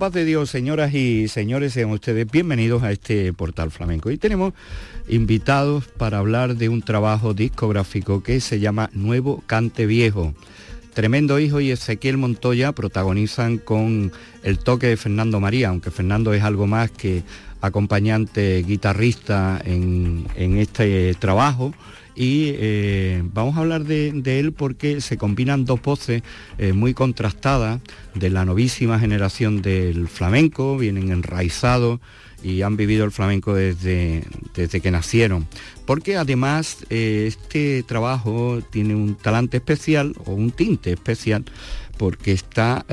paz de Dios, señoras y señores, sean ustedes bienvenidos a este portal flamenco. Y tenemos invitados para hablar de un trabajo discográfico que se llama Nuevo Cante Viejo. Tremendo Hijo y Ezequiel Montoya protagonizan con el toque de Fernando María, aunque Fernando es algo más que acompañante guitarrista en, en este trabajo y eh, vamos a hablar de, él porque se combinan dos voces eh, muy contrastadas de la novísima generación del flamenco, vienen enraizados y han vivido el flamenco desde, desde que nacieron. Porque además eh, este trabajo tiene un talante especial o un tinte especial porque está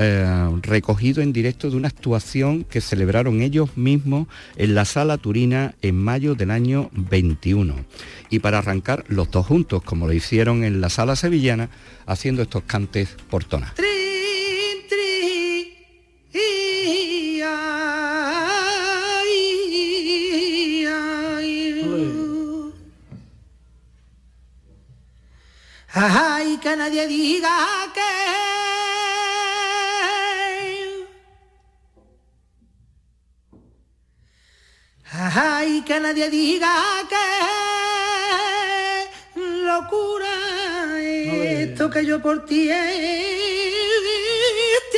recogido en directo de una actuación que celebraron ellos mismos en la Sala Turina en mayo del año 21. Y para arrancar los dos juntos, como lo hicieron en la Sala Sevillana, haciendo estos cantes por tona. Ay, que nadie diga que Ay, que nadie diga que locura esto que yo por ti estoy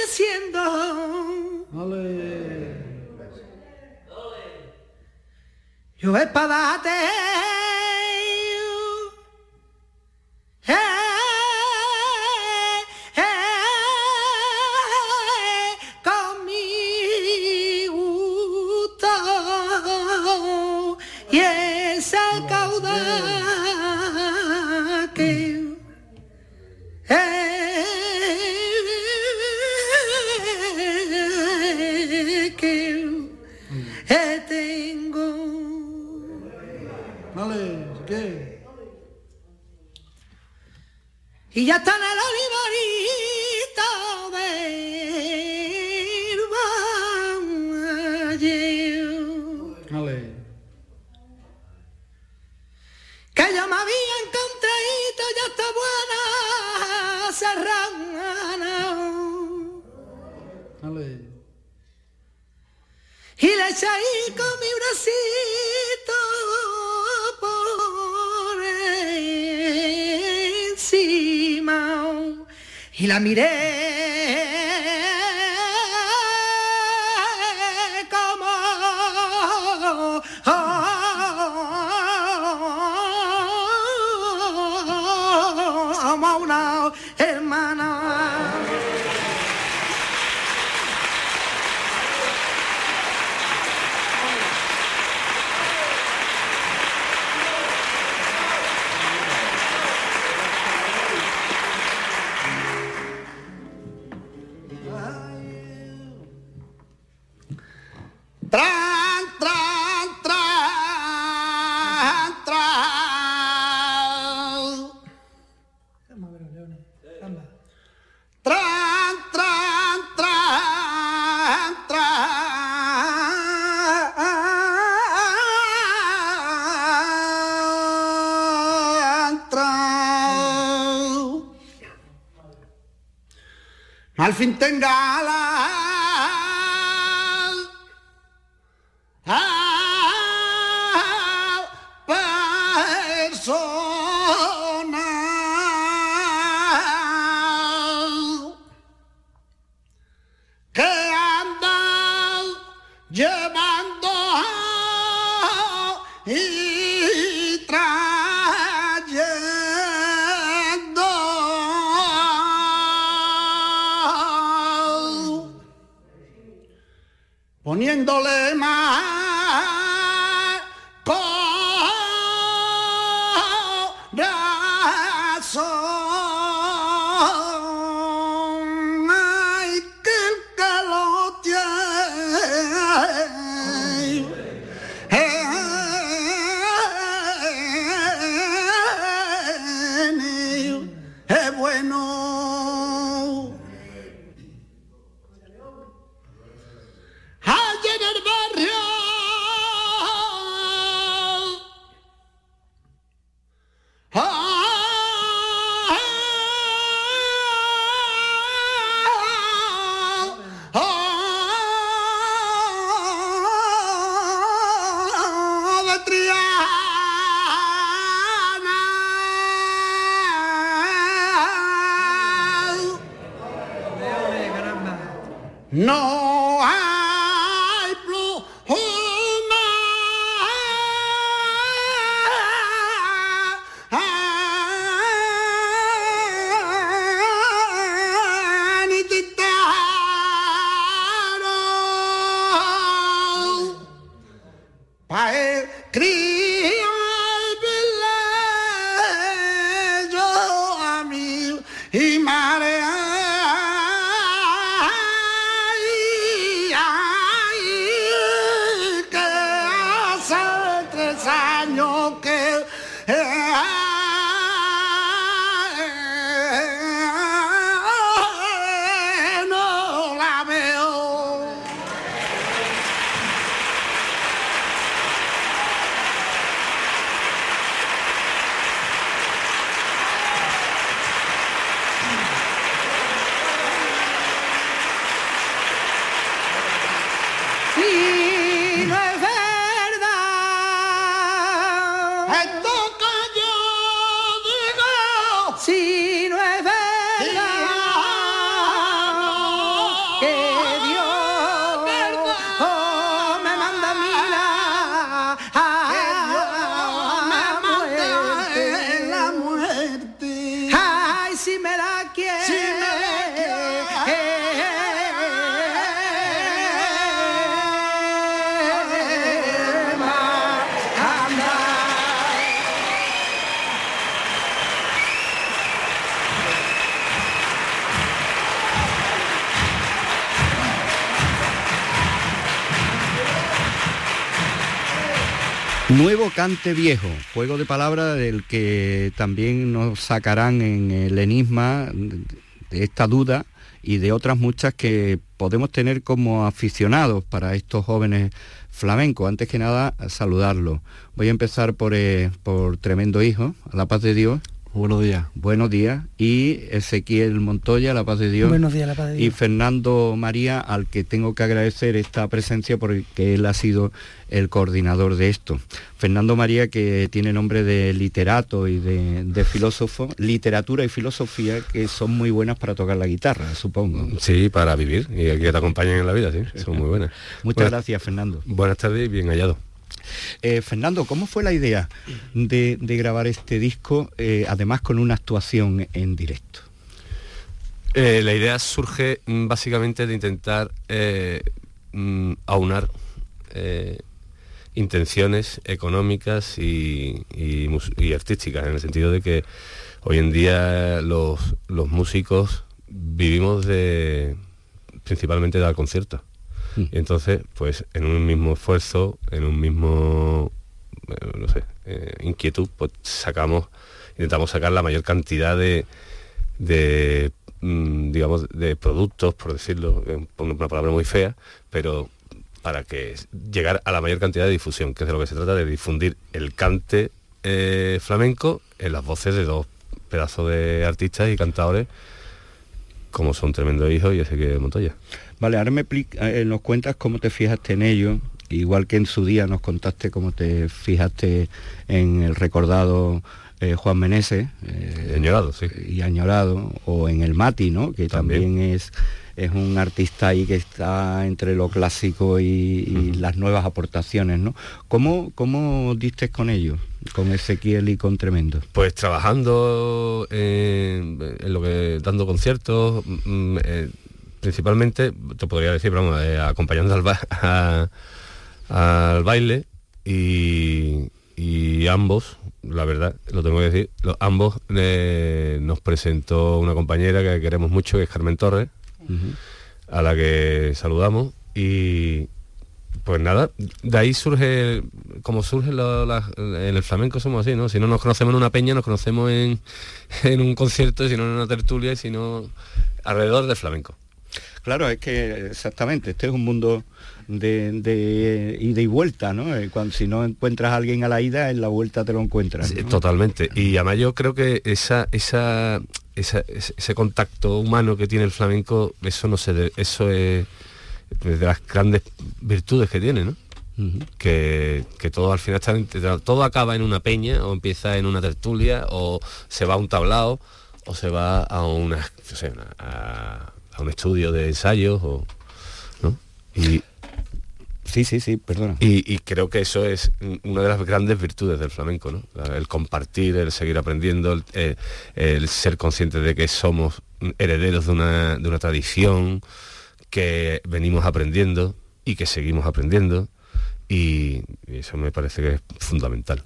haciendo. Yo. Eh, ya está en el la miré al fin Nuevo cante viejo, juego de palabras del que también nos sacarán en el enigma de esta duda y de otras muchas que podemos tener como aficionados para estos jóvenes flamencos. Antes que nada, saludarlos. Voy a empezar por, eh, por Tremendo Hijo, a la paz de Dios. Buenos días. Buenos días. Y Ezequiel Montoya, la paz de Dios. Buenos días, la paz de Dios. Y Fernando María, al que tengo que agradecer esta presencia porque él ha sido el coordinador de esto. Fernando María, que tiene nombre de literato y de, de filósofo, literatura y filosofía que son muy buenas para tocar la guitarra, supongo. Sí, para vivir y que te acompañen en la vida, sí, son muy buenas. Muchas Buenas- gracias, Fernando. Buenas tardes y bien hallado. Eh, Fernando, ¿cómo fue la idea de, grabar este disco, eh, además con una actuación en directo? Eh, la idea surge mm, básicamente de intentar mm, aunar intenciones económicas y, artísticas, en el sentido de que hoy en día los, los músicos vivimos de principalmente de dar conciertos. Mm. Entonces, pues en un mismo esfuerzo, en un mismo, eh, no sé, eh, inquietud, pues sacamos, intentamos sacar la mayor cantidad de, de mm, digamos, de productos, por decirlo, una palabra muy fea, pero para que llegar a la mayor cantidad de difusión, que es de lo que se trata, de difundir el cante eh, flamenco en las voces de dos pedazos de artistas y cantadores como son Tremendo Hijo y Ezequiel Montoya. Vale, ahora me eh, nos cuentas cómo te fijaste en ello, igual que en su día nos contaste cómo te fijaste en el recordado eh, Juan Meneses. eh, Añorado, sí. Y añorado, o en el Mati, ¿no? Que también, También. es, es un artista ahí que está entre lo clásico y, y las nuevas aportaciones, ¿no? ¿Cómo, ¿Cómo diste con ellos? Con Ezequiel y con Tremendo. Pues trabajando en, en lo que dando conciertos, mm, eh, principalmente te podría decir, vamos, eh, acompañando al, ba- a- al baile y, y ambos, la verdad, lo tengo que decir, lo- ambos eh, nos presentó una compañera que queremos mucho, que es Carmen Torres, a la que saludamos y pues nada, de ahí surge, como surge lo- la- en el flamenco somos así, ¿no? Si no nos conocemos en una peña, nos conocemos en, en un concierto, si no en una tertulia, y si no alrededor del flamenco. Claro, es que exactamente, este es un mundo de, de ida y vuelta, ¿no? Eh, Cuando, si no encuentras a alguien a la ida, en la vuelta te lo encuentras. Sí. Totalmente. Y además yo creo que esa, esa, esa- ese ese contacto humano que tiene el flamenco, eso no se eso es de las grandes virtudes que tiene, ¿no? Que, que todo al final está todo acaba en una peña o empieza en una tertulia o se va a un tablao o se va a una, no sé, una- a, a un estudio de ensayos o Y, Sí, sí, sí, perdona. Y, creo que eso es una de las grandes virtudes del flamenco, ¿no? El compartir, el seguir aprendiendo, el, eh, ser consciente de que somos herederos de una, de una tradición, que venimos aprendiendo y que seguimos aprendiendo. Y, eso me parece que es fundamental.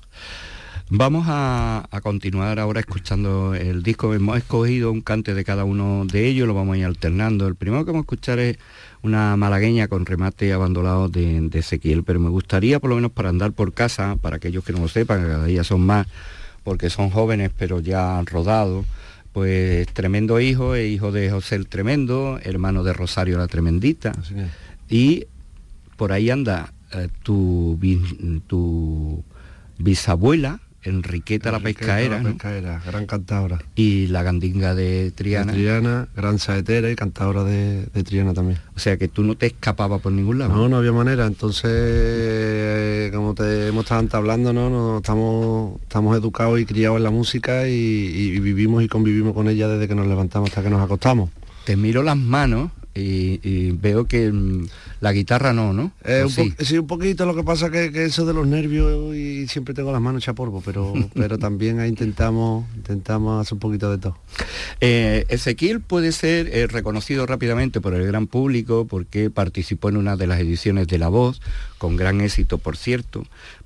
Vamos a, continuar ahora escuchando el disco. Hemos escogido un cante de cada uno de ellos, lo vamos a ir alternando. El primero que vamos a escuchar es una malagueña con remate abandonado de, Ezequiel, pero me gustaría por lo menos para andar por casa, para aquellos que no lo sepan, que cada día son más, porque son jóvenes pero ya han rodado, pues tremendo hijo, hijo de José el Tremendo, hermano de Rosario la Tremendita, y por ahí anda eh, tu, tu bisabuela, Enriqueta, la pescaera. La gran cantadora. Y la gandinga de Triana. Triana, gran saetera y cantadora de, Triana también. O sea que tú no te escapabas por ningún lado. No, no había manera. Entonces, eh, como te hemos estado hablando, ¿no? estamos, estamos educados y criados en la música y vivimos y convivimos con ella desde que nos levantamos hasta que nos acostamos. Te miro las manos y, veo que mm, la guitarra no, ¿no? Eh, sí? un poquito, lo que pasa que, que eso de los nervios y siempre tengo las manos hechas polvo, pero, pero también intentamos, intentamos hacer un poquito de todo. Eh, Ezequiel puede ser eh, reconocido rápidamente por el gran público porque participó en una de las ediciones de La Voz, con gran éxito por cierto,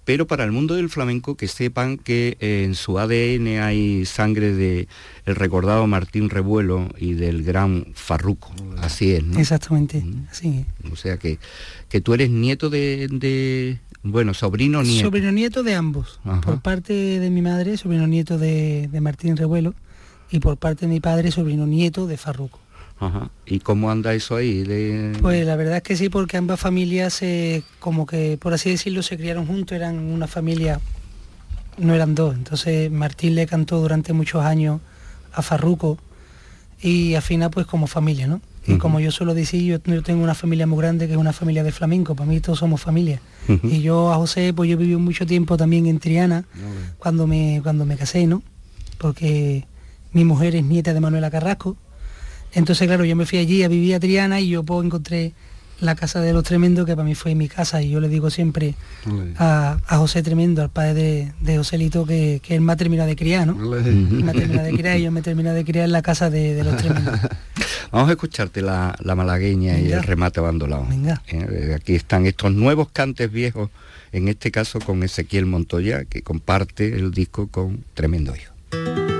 pero para el mundo del flamenco que sepan que eh, en su ADN hay sangre de el recordado Martín Revuelo y del gran Farruco. Así es, ¿no? Exactamente, así O sea que, que tú eres nieto de, bueno, sobrino nieto. Sobrino nieto de ambos. Por parte de mi madre, sobrino nieto de, de Martín Revuelo y por parte de mi padre, sobrino nieto de Farruco. ¿Y cómo anda eso ahí? Pues la verdad es que sí, porque ambas familias, como que por así decirlo, se criaron juntos, eran una familia, no eran dos. Entonces Martín le cantó durante muchos años a Farruco y afina pues como familia, ¿no? Y como yo suelo decir, yo, tengo una familia muy grande que es una familia de flamenco, para mí todos somos familia. Y yo a José, pues yo viví mucho tiempo también en Triana, cuando, me, cuando me casé, ¿no? Porque mi mujer es nieta de Manuela Carrasco, entonces, claro, yo me fui allí a vivir a Triana y yo pues, encontré la casa de los tremendos, que para mí fue mi casa, y yo le digo siempre a, José Tremendo, al padre de, de Joselito, que, que él me ha terminado de criar, ¿no? me ha terminado de criar y yo me he terminado de criar en la casa de, los tremendos. Vamos a escucharte la, malagueña y el remate abandonado. Venga. Eh, aquí están estos nuevos cantes viejos, en este caso con Ezequiel Montoya, que comparte el disco con Tremendo Hijo.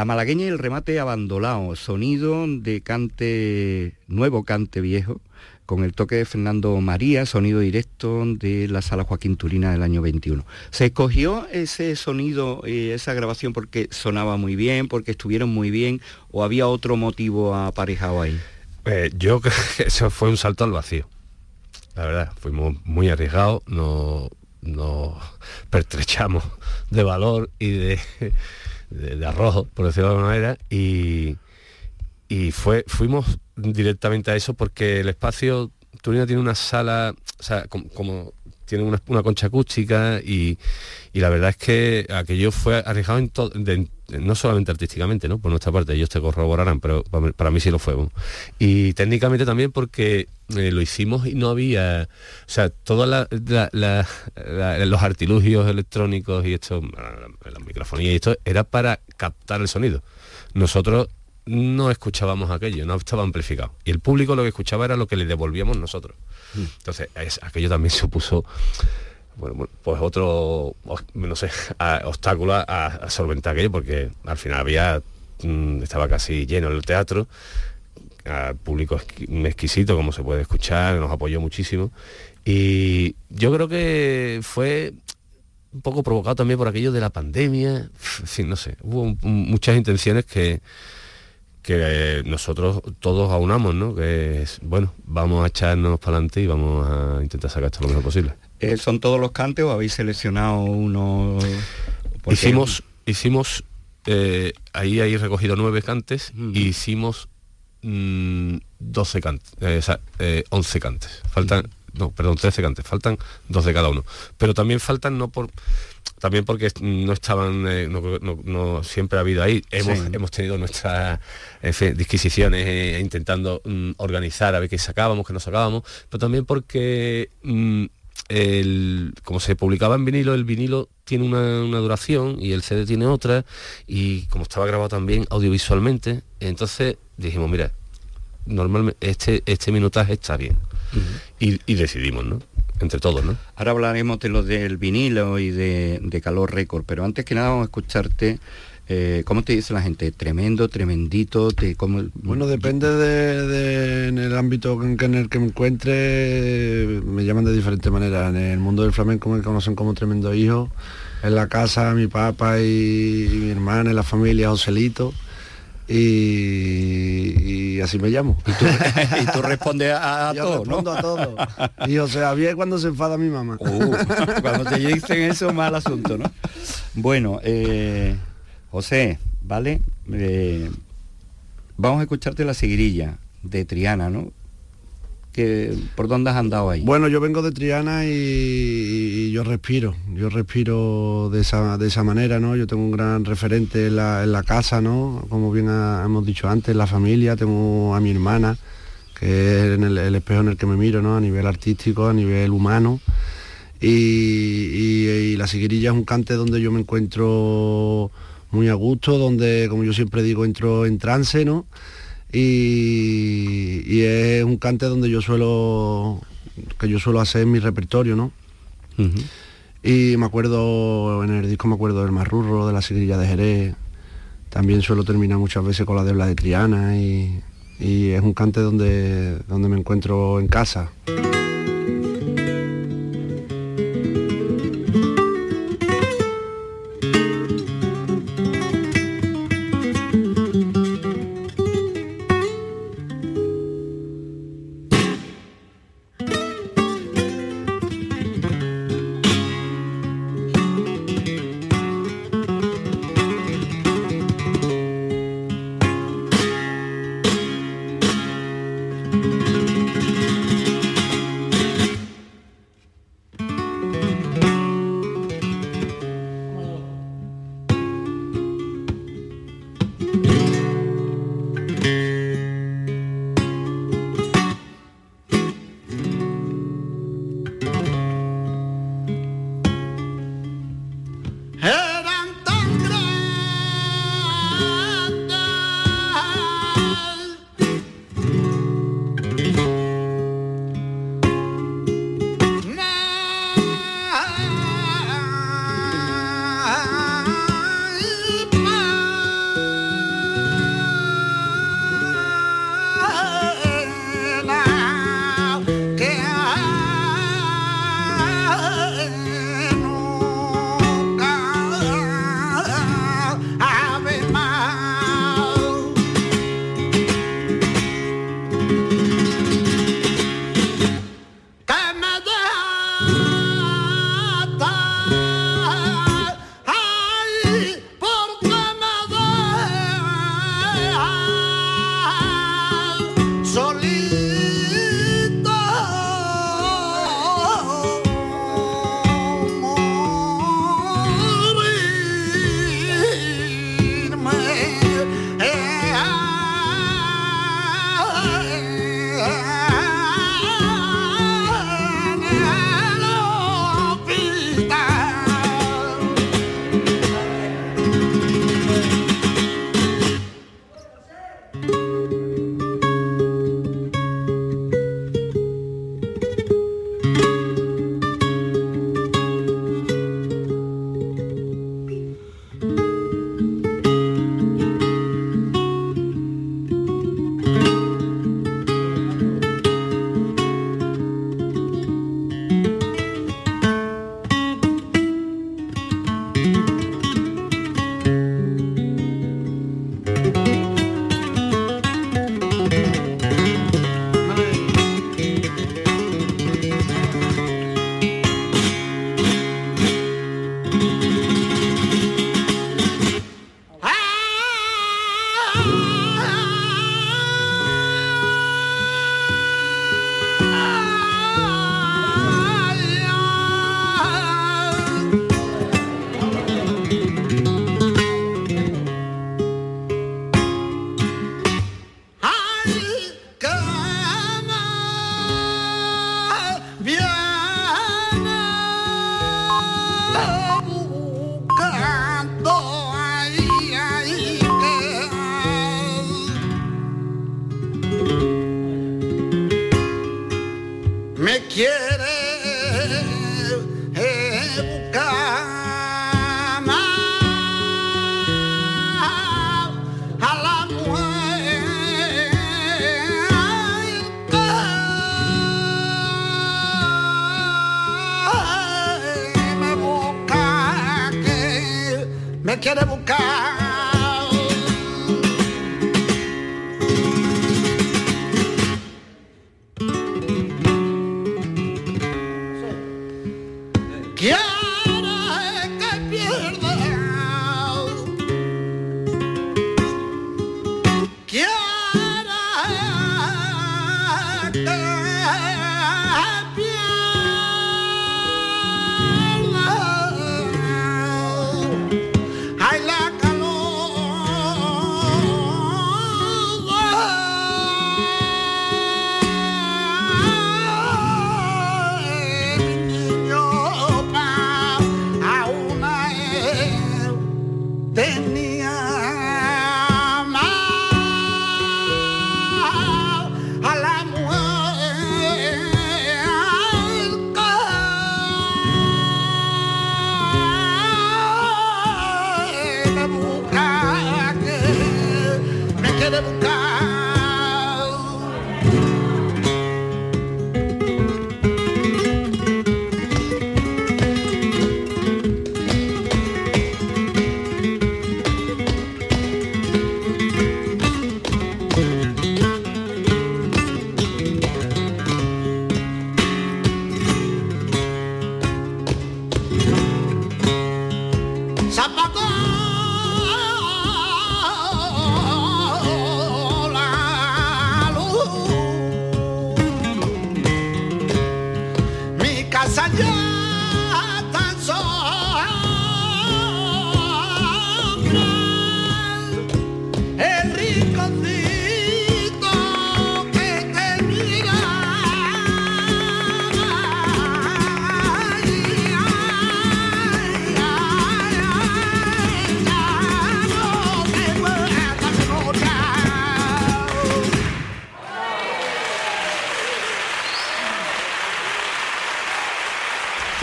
La malagueña y el remate abandonado, sonido de cante nuevo, cante viejo, con el toque de Fernando María, sonido directo de la sala Joaquín Turina del año 21. ¿Se escogió ese sonido y esa grabación porque sonaba muy bien, porque estuvieron muy bien, o había otro motivo aparejado ahí? Eh, yo que eso fue un salto al vacío. La verdad, fuimos muy arriesgados, nos, nos pertrechamos de valor y de de, arrojo, por decirlo de alguna manera, y, y fue, fuimos directamente a eso porque el espacio Turina tiene una sala, o sea, como, tiene una, concha acústica y, y, la verdad es que aquello fue arriesgado en todo, no solamente artísticamente, ¿no? Por nuestra parte, ellos te corroborarán, pero para mí sí lo fue. Y técnicamente también porque eh, lo hicimos y no había, o sea, todos los artilugios electrónicos y esto, la, microfonía y esto, era para captar el sonido. Nosotros no escuchábamos aquello, no estaba amplificado. Y el público lo que escuchaba era lo que le devolvíamos nosotros. Mm. Entonces, aquello también supuso bueno, pues otro, no sé, obstáculo a, solventar aquello, porque al final había, mm, estaba casi lleno el teatro, al público exquisito, como se puede escuchar, nos apoyó muchísimo. Y yo creo que fue un poco provocado también por aquello de la pandemia, en no sé, hubo muchas intenciones que, que nosotros todos aunamos, ¿no? Que es, bueno, vamos a echarnos para adelante y vamos a intentar sacar esto lo mejor posible. Eh, ¿Son todos los cantes o habéis seleccionado uno? Hicimos, hicimos eh, ahí hay recogido nueve cantes y hicimos 12 mm, cantes, eh, 11 eh, cantes. Faltan, no, perdón, 13 cantes, faltan dos de cada uno. Pero también faltan no por también porque no estaban, no, siempre ha habido ahí. Hemos, hemos tenido nuestras disquisiciones intentando mm, organizar a ver qué sacábamos, qué no sacábamos, pero también porque mm, el, como se publicaba en vinilo, el vinilo tiene una, duración y el CD tiene otra, y como estaba grabado también audiovisualmente, entonces dijimos, mira, normalmente este, este minutaje está bien. Y, decidimos, ¿no? Entre todos, ¿no? Ahora hablaremos de lo del vinilo y de, de Calor Récord, pero antes que nada vamos a escucharte eh, ¿Cómo te dice la gente? ¿Tremendo, tremendito? Te, Bueno, depende de, en el ámbito en, el que me encuentre, me llaman de diferentes maneras. En el mundo del flamenco me conocen como tremendo hijo. En la casa mi papá y, mi hermana, en la familia Joselito. Y, así me llamo. Y tú, respondes a, todo, respondo a todo. Y o sea, bien cuando se enfada mi mamá. Uh, cuando te dicen eso, mal asunto, ¿no? Bueno, eh, José, ¿vale? Eh, vamos a escucharte la seguirilla de Triana, ¿no? Que, ¿Por dónde has andado ahí? Bueno, yo vengo de Triana y, yo respiro, yo respiro de esa, de esa, manera, ¿no? Yo tengo un gran referente en la, casa, ¿no? Como bien hemos dicho antes, la familia, tengo a mi hermana, que es en el, espejo en el que me miro, ¿no? A nivel artístico, a nivel humano. Y, y la seguirilla es un cante donde yo me encuentro muy a gusto, donde, como yo siempre digo, entro en trance, ¿no? Y, es un cante donde yo suelo, que yo suelo hacer mi repertorio, ¿no? Y me acuerdo, en el disco me acuerdo del Marrurro, de la Sigrilla de Jerez, también suelo terminar muchas veces con la Debla de Triana y, y es un cante donde, donde me encuentro en casa.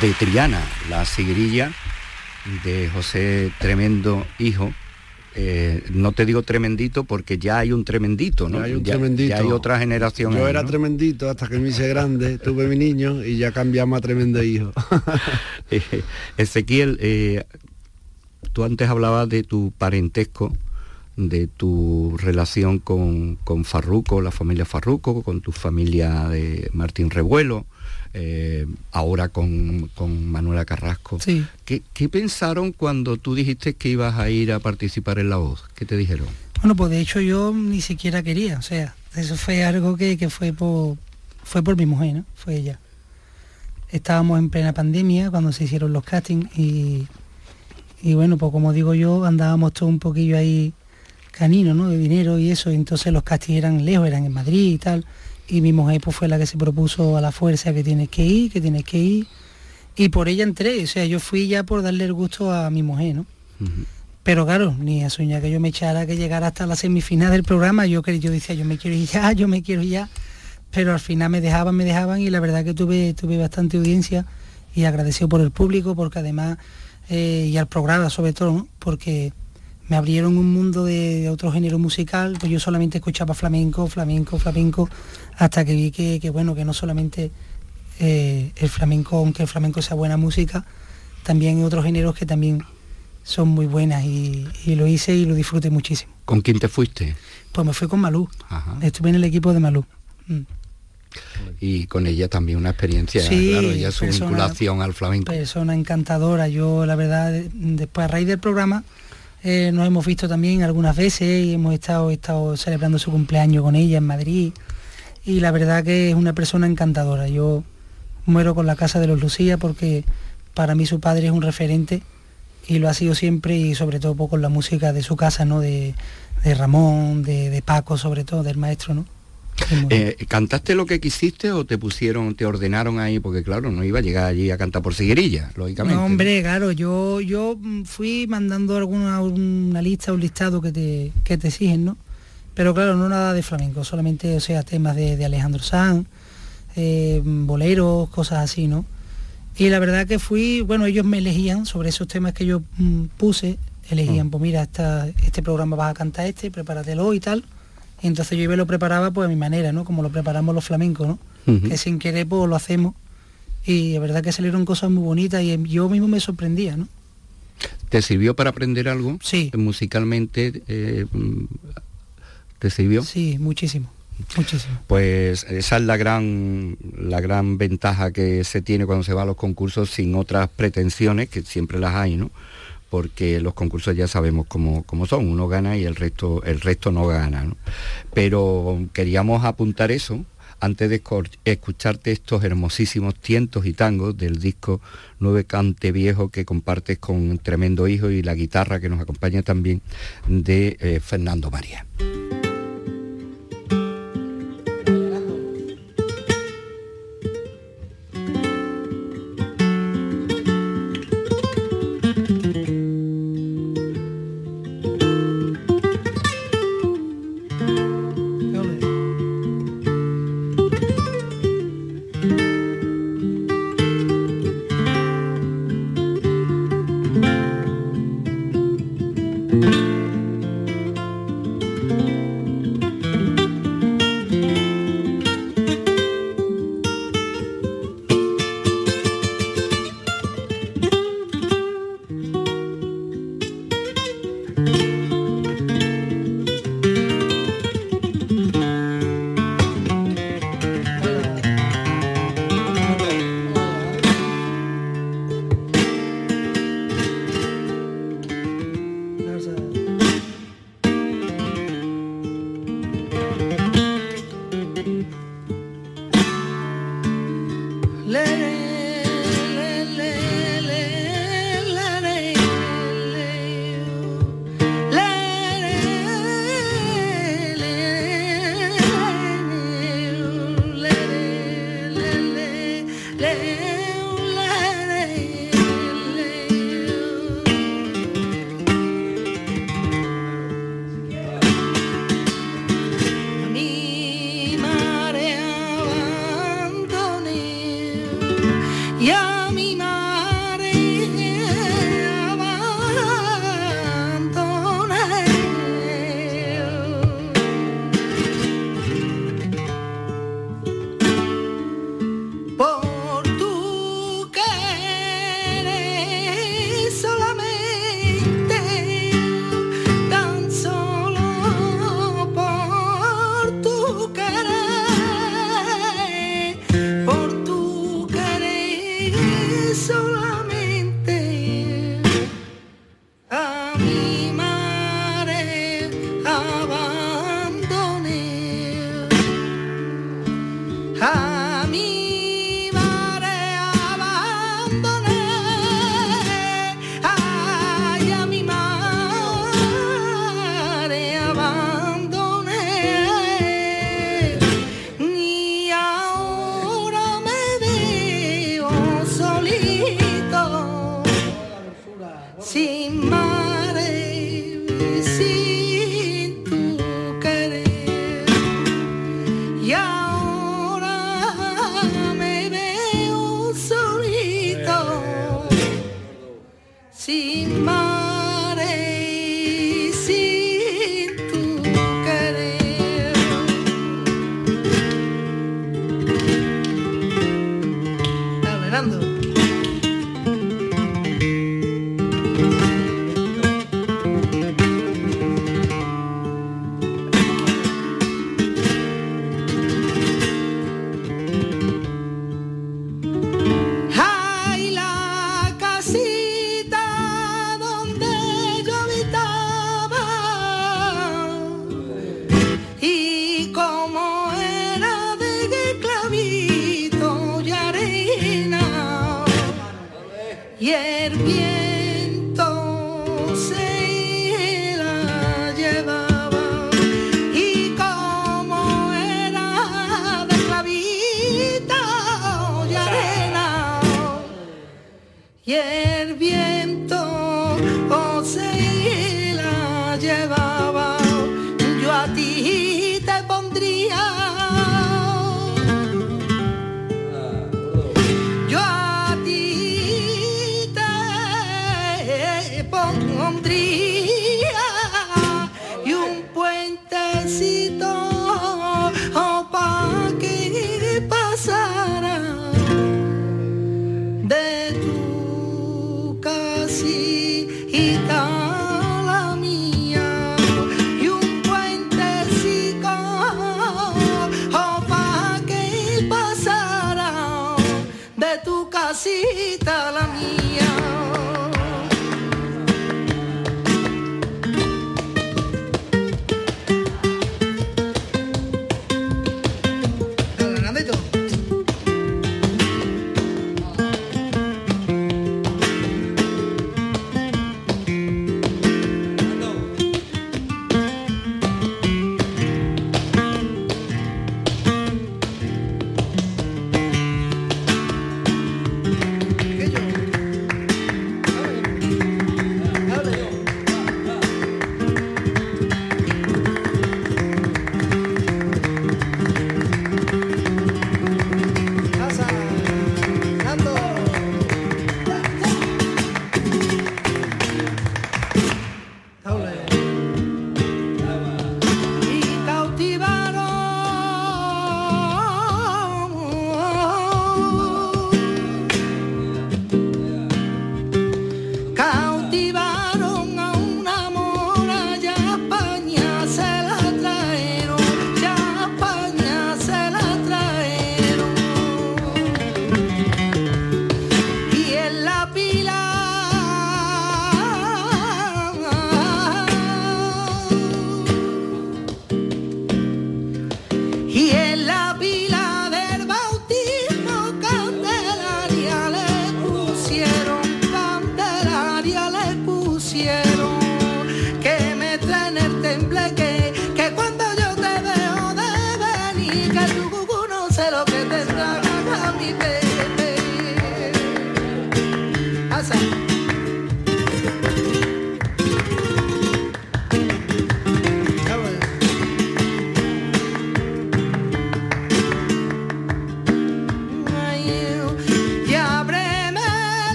De Triana, la sigrilla de José Tremendo Hijo. Eh, no te digo tremendito porque ya hay un tremendito, ¿no? Ya hay un tremendito. ya hay otra generación. Yo ahí, era ¿no? tremendito hasta que me hice grande, tuve mi niño y ya cambiamos a tremendo hijo. Eh, Ezequiel, eh, tú antes hablabas de tu parentesco, de tu relación con, con Farruco, la familia Farruco, con tu familia de Martín Revuelo, eh, ahora con, con Manuela Carrasco. Sí. ¿Qué, qué pensaron cuando tú dijiste que ibas a ir a participar en La Voz? ¿Qué te dijeron? Bueno, pues de hecho yo ni siquiera quería, o sea, eso fue algo que, que fue por fue por mi mujer, ¿no? Fue ella. Estábamos en plena pandemia cuando se hicieron los castings y, y bueno, pues como digo yo, andábamos todo un poquillo ahí canino, ¿no? De dinero y eso, y entonces los castings eran lejos, eran en Madrid y tal, y mi mujer pues fue la que se propuso a la fuerza que tienes que ir, que tienes que ir, y por ella entré, o sea, yo fui ya por darle el gusto a mi mujer, ¿no? Pero claro, ni a soñar que yo me echara que llegara hasta la semifinal del programa, yo yo decía, yo me quiero ir ya, yo me quiero ir ya, pero al final me dejaban, me dejaban y la verdad que tuve, tuve bastante audiencia y agradecido por el público, porque además, eh, y al programa sobre todo, ¿no? porque me abrieron un mundo de, otro género musical, pues yo solamente escuchaba flamenco, flamenco, flamenco, hasta que vi que, que, bueno, que no solamente eh, el flamenco, aunque el flamenco sea buena música, también hay otros géneros que también son muy buenas y, y lo hice y lo disfruté muchísimo. ¿Con quién te fuiste? Pues me fui con Malú, Ajá. estuve en el equipo de Malú. Mm. Y con ella también una experiencia, Sí, claro, ella su persona- vinculación al flamenco. persona encantadora. Yo, la verdad, de- después a raíz del programa eh, nos hemos visto también algunas veces y hemos estado, estado celebrando su cumpleaños con ella en Madrid. Y la verdad que es una persona encantadora. Yo muero con la casa de los Lucía porque para mí su padre es un referente y lo ha sido siempre y sobre todo pues, con la música de su casa, ¿no? De, de Ramón, de, de Paco, sobre todo, del maestro, ¿no? Eh, ¿Cantaste lo que quisiste o te pusieron, te ordenaron ahí? Porque claro, no iba a llegar allí a cantar por siguerilla, lógicamente. No, hombre, claro, yo, yo fui mandando alguna una lista, un listado que te, que te exigen, ¿no? Pero claro, no nada de flamenco, solamente, o sea, temas de, de Alejandro Sanz, eh, boleros, cosas así, ¿no? Y la verdad que fui, bueno, ellos me elegían sobre esos temas que yo mm, puse, elegían, mm. pues mira, este programa vas a cantar este, prepáratelo y tal. Y entonces yo iba y lo preparaba pues a mi manera, ¿no? Como lo preparamos los flamencos, ¿no? Que sin querer pues lo hacemos. Y la verdad que salieron cosas muy bonitas y yo mismo me sorprendía, ¿no? ¿Te sirvió para aprender algo? Sí. Musicalmente, eh, mm, ¿te sirvió? Sí, muchísimo. Muchísimo. Pues esa es la gran, la gran ventaja que se tiene cuando se va a los concursos sin otras pretensiones, que siempre las hay, ¿no? Porque los concursos ya sabemos cómo, son, uno gana y el resto, el resto no gana. ¿no? Pero queríamos apuntar eso antes de escucharte estos hermosísimos tientos y tangos del disco Nueve Cante Viejo que compartes con Tremendo Hijo y la guitarra que nos acompaña también de eh, Fernando María.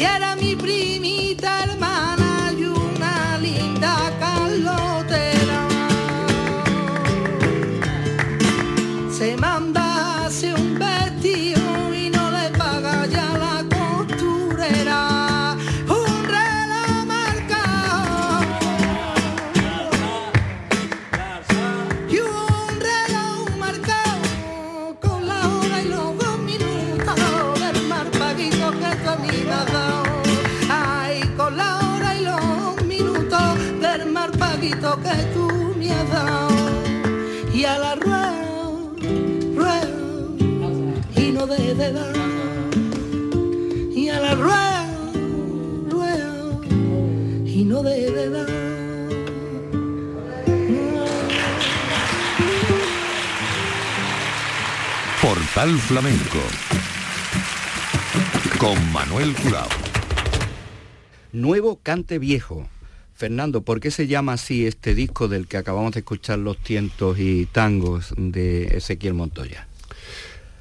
yeah. Flamenco con Manuel Curao. Nuevo Cante Viejo. Fernando, ¿por qué se llama así este disco del que acabamos de escuchar los tientos y tangos de Ezequiel Montoya?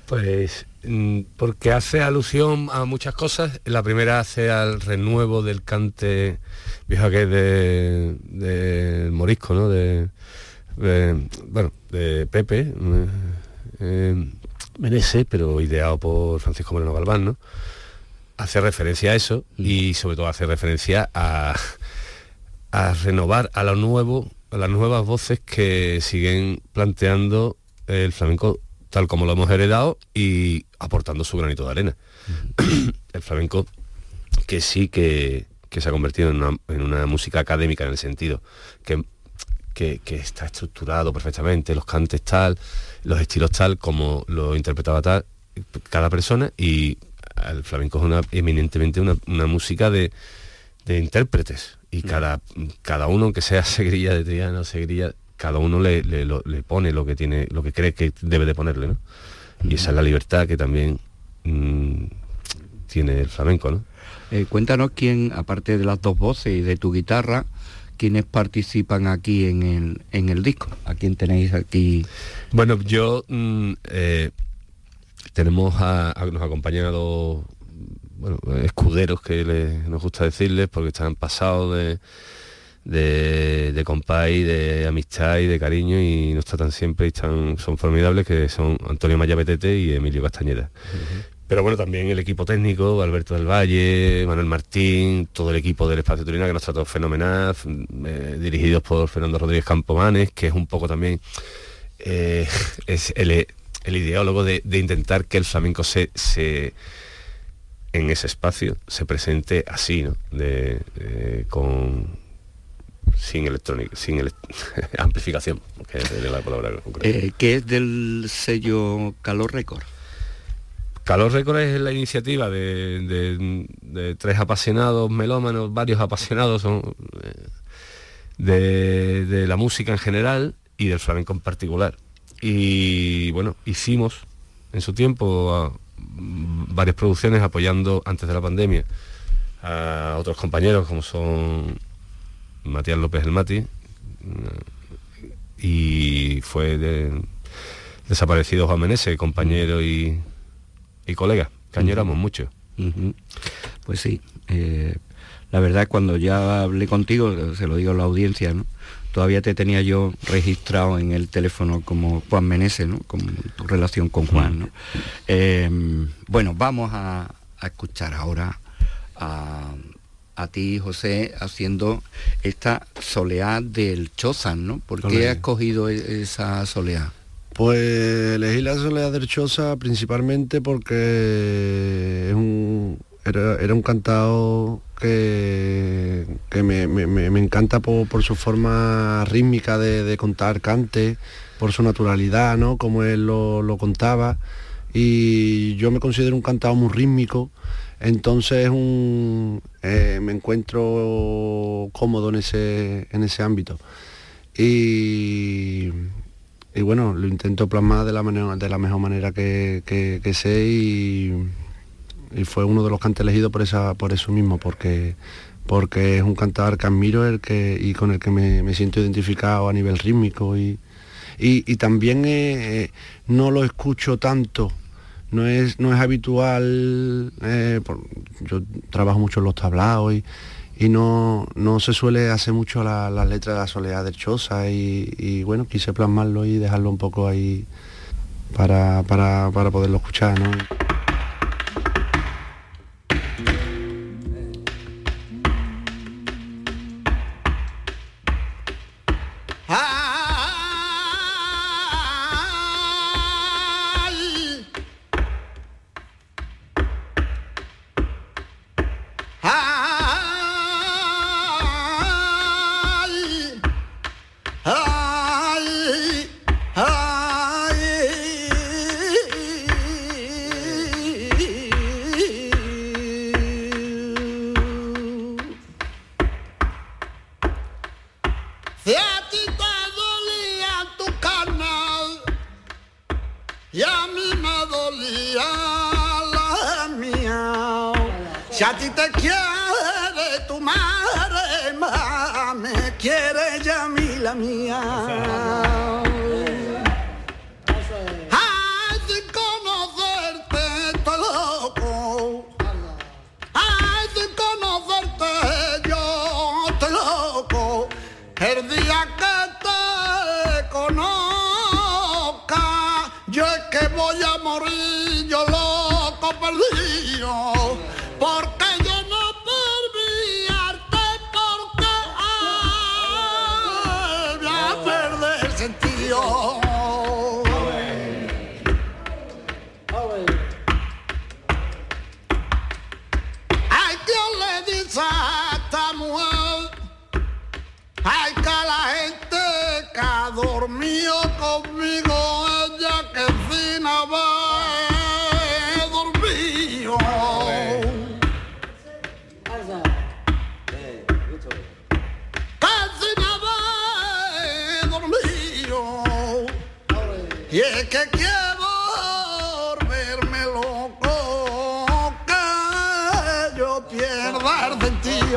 Pues mm, porque hace alusión a muchas cosas. La primera hace al renuevo del cante viejo que es de, Morisco, ¿no? De, bueno, de Pepe. Eh, Menese, pero ideado por Francisco Moreno Galván, ¿no? Hace referencia a eso mm. y sobre todo hace referencia a, a renovar a lo nuevo, a las nuevas voces que siguen planteando el flamenco tal como lo hemos heredado y aportando su granito de arena. Mm. el flamenco que sí que, se ha convertido en una, música académica en el sentido que, que, que, está estructurado perfectamente, los cantes tal, los estilos tal como lo interpretaba tal cada persona y el flamenco es una, eminentemente una, música de, intérpretes y mm. cada, cada uno, aunque sea segrilla de Triana o segrilla, cada uno le, pone lo que tiene, lo que cree que debe de ponerle, ¿no? Y esa es la libertad que también mm, tiene el flamenco, ¿no? Eh, cuéntanos quién, aparte de las dos voces y de tu guitarra, quiénes participan aquí en el, en el disco. ¿A quién tenéis aquí? Bueno, yo mm, eh, tenemos a, nos acompañan a los escuderos que nos gusta decirles porque están pasados de, de, de compay, de amistad y de cariño y nos tratan siempre y están, son formidables que son Antonio Mayabetete y Emilio Castañeda. Pero bueno, también el equipo técnico, Alberto del Valle, Manuel Martín, todo el equipo del Espacio Turina que nos trató fenomenal, eh, dirigidos por Fernando Rodríguez Campomanes, que es un poco también eh, es el, ideólogo de, intentar que el flamenco se, en ese espacio se presente así, ¿no? De, con sin electrónica, sin amplificación, que es la palabra eh, que es del sello Calor Record. Calor Record es la iniciativa de, tres apasionados melómanos, varios apasionados eh, de, la música en general y del flamenco en particular. Y bueno, hicimos en su tiempo varias producciones apoyando antes de la pandemia a otros compañeros como son Matías López el Mati y fue desaparecido Juan Menese, compañero y y colegas, que añoramos mucho. Pues sí, eh, la verdad cuando ya hablé contigo, se lo digo a la audiencia, ¿no? todavía te tenía yo registrado en el teléfono como Juan Menese, ¿no? Con tu relación con Juan, ¿no? Em, bueno, vamos a, escuchar ahora a, a, ti, José, haciendo esta soleá del Chozan, ¿no? ¿Por qué has cogido e-, esa soleá? Pues elegí la soledad del Choza principalmente porque era, un cantado que, me, encanta por, su forma rítmica de, contar cante, por su naturalidad, ¿no? Como él lo, contaba. Y yo me considero un cantado muy rítmico, entonces eh, me encuentro cómodo en ese, en ese ámbito. Y, y bueno, lo intento plasmar de la, de la mejor manera que, sé y, fue uno de los cantes elegidos por, esa, por eso mismo, porque, porque es un cantador que admiro el que, y con el que me, siento identificado a nivel rítmico y, y, también eh, eh, no lo escucho tanto. No es, no es habitual, eh, yo trabajo mucho en los tablaos y, y no, no se suele hacer mucho la, la letra de la soledad del Choza y, bueno, quise plasmarlo y dejarlo un poco ahí para, para, para poderlo escuchar.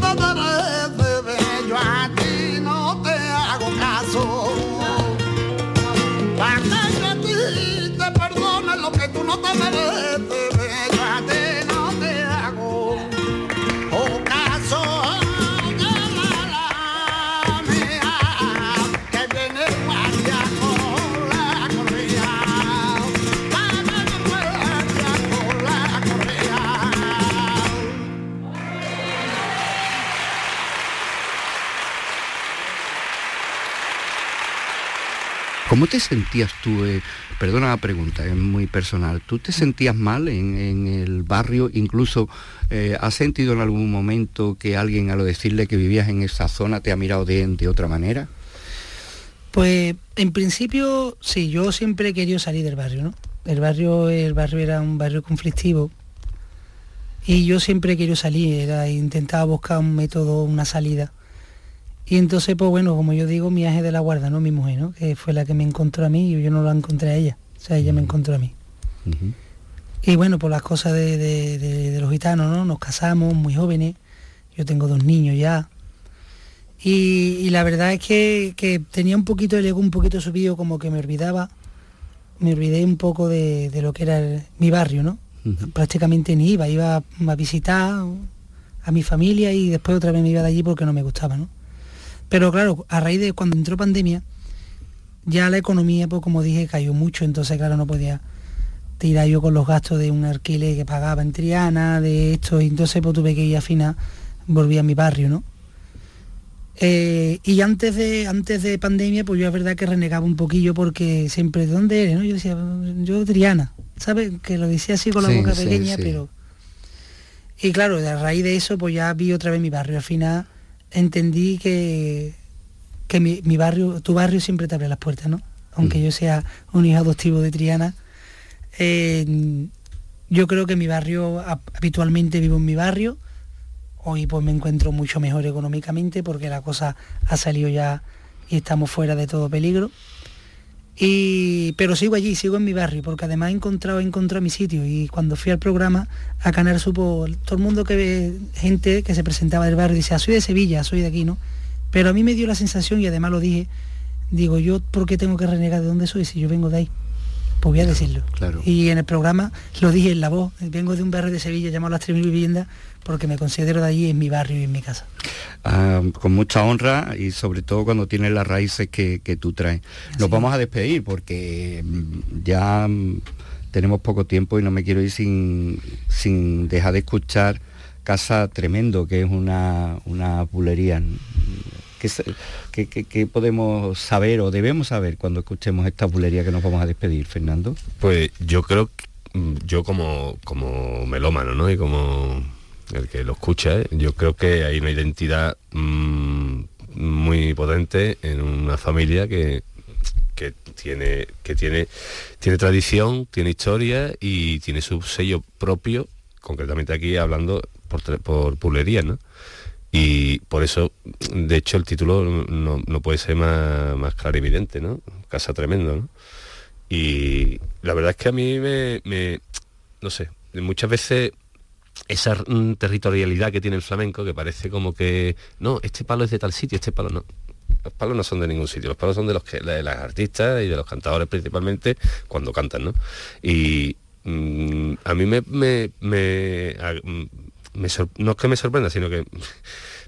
¿Cómo te sentías tú? Eh, perdona la pregunta, es muy personal. ¿Tú te sentías mal en, el barrio? Incluso, eh, ¿has sentido en algún momento que alguien al decirle que vivías en esa zona te ha mirado de, otra manera? Pues en principio sí, yo siempre he querido salir del barrio, ¿no? El barrio, el barrio era un barrio conflictivo y yo siempre he querido salir, era, intentaba buscar un método, una salida. Y entonces, pues bueno, como yo digo, mi ángel de la guarda, ¿no? Mi mujer, ¿no? Que fue la que me encontró a mí y yo no la encontré a ella. O sea, ella me encontró a mí. Y bueno, por las cosas de, los gitanos, ¿no? Nos casamos muy jóvenes. Yo tengo dos niños ya. Y, la verdad es que, tenía un poquito el ego un poquito subido, como que me olvidaba. Me olvidé un poco de, lo que era mi barrio, ¿no? Prácticamente ni iba, iba a visitar a mi familia y después otra vez me iba de allí porque no me gustaba, ¿no? Pero claro, a raíz de cuando entró pandemia, ya la economía, pues como dije, cayó mucho, entonces claro, no podía tirar yo con los gastos de un alquiler que pagaba en Triana, de esto, y entonces pues tuve que ir a final, volví a mi barrio, ¿no? Eh, y antes de, antes de pandemia, pues yo es verdad que renegaba un poquillo porque siempre, ¿de dónde eres? No? Yo decía, yo Triana, ¿sabes? Que lo decía así con la boca pequeña, pero... Y claro, a raíz de eso, pues ya vi otra vez mi barrio. Al final entendí que, que mi, barrio, tu barrio siempre te abre las puertas, ¿no? Aunque mm. yo sea un hijo adoptivo de Triana, eh, yo creo que mi barrio, habitualmente vivo en mi barrio, hoy pues me encuentro mucho mejor económicamente porque la cosa ha salido ya y estamos fuera de todo peligro. Y, pero sigo allí, sigo en mi barrio, porque además he encontrado, he encontrado mi sitio. Y cuando fui al programa, a Canar supo, todo el mundo que ve gente que se presentaba del barrio, dice, ah, soy de Sevilla, soy de aquí, ¿no? Pero a mí me dio la sensación, y además lo dije, digo, yo, ¿por qué tengo que renegar de dónde soy si yo vengo de ahí? Pues voy a decirlo. Claro. Y en el programa lo dije en la voz, vengo de un barrio de Sevilla llamado Las 3.000 Viviendas, porque me considero de allí en mi barrio y en mi casa. Ah, con mucha honra y sobre todo cuando tienes las raíces que, tú traes. Nos vamos a despedir porque mm, ya mm, tenemos poco tiempo y no me quiero ir sin, sin dejar de escuchar Casa Tremendo, que es una, una bulería. ¿Qué, qué, podemos saber o debemos saber cuando escuchemos esta bulería que nos vamos a despedir, Fernando? Pues yo creo que mm, yo como, como melómano, ¿no? Y como el que lo escucha, yo creo que hay una identidad mm, muy potente en una familia que, que tiene que tiene tiene tradición, tiene historia y tiene su sello propio, concretamente aquí hablando por, por pulería, ¿no? Y por eso, de hecho, el título no, puede ser más, más, claro evidente, ¿no? Casa tremendo, ¿no? Y la verdad es que a mí me no sé, muchas veces esa mm, territorialidad que tiene el flamenco, que parece como que, no, este palo es de tal sitio, este palo no. Los palos no son de ningún sitio, los palos son de los que de las artistas y de los cantadores principalmente cuando cantan, ¿no? Y mm, a mí me, me, me, mm, no es que me sorprenda, sino que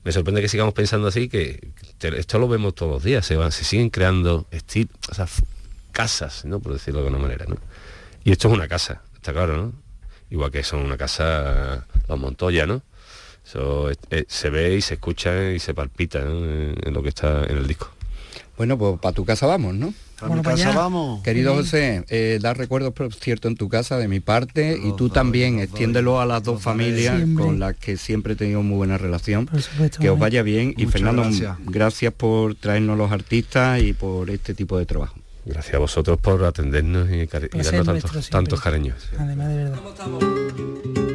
me sorprende que sigamos pensando así, que esto lo vemos todos los días, se van, se siguen creando estilos, o sea, casas, ¿no? Por decirlo de alguna manera, ¿no? Y esto es una casa, está claro, ¿no? Igual que son una casa, los Montoya, ¿no? Eso eh, se ve y se escucha y se palpita en, lo que está en el disco. Bueno, pues para tu casa vamos, ¿no? Para mi casa vamos. Querido José, eh, dar recuerdos, por cierto, en tu casa de mi parte y tú también, extiéndelo a las dos familias con las que siempre he tenido muy buena relación. que os vaya bien. y Fernando, gracias. por traernos los artistas y por este tipo de trabajo. Gracias a vosotros por atendernos y, darnos tantos, tantos cariños. Además de verdad.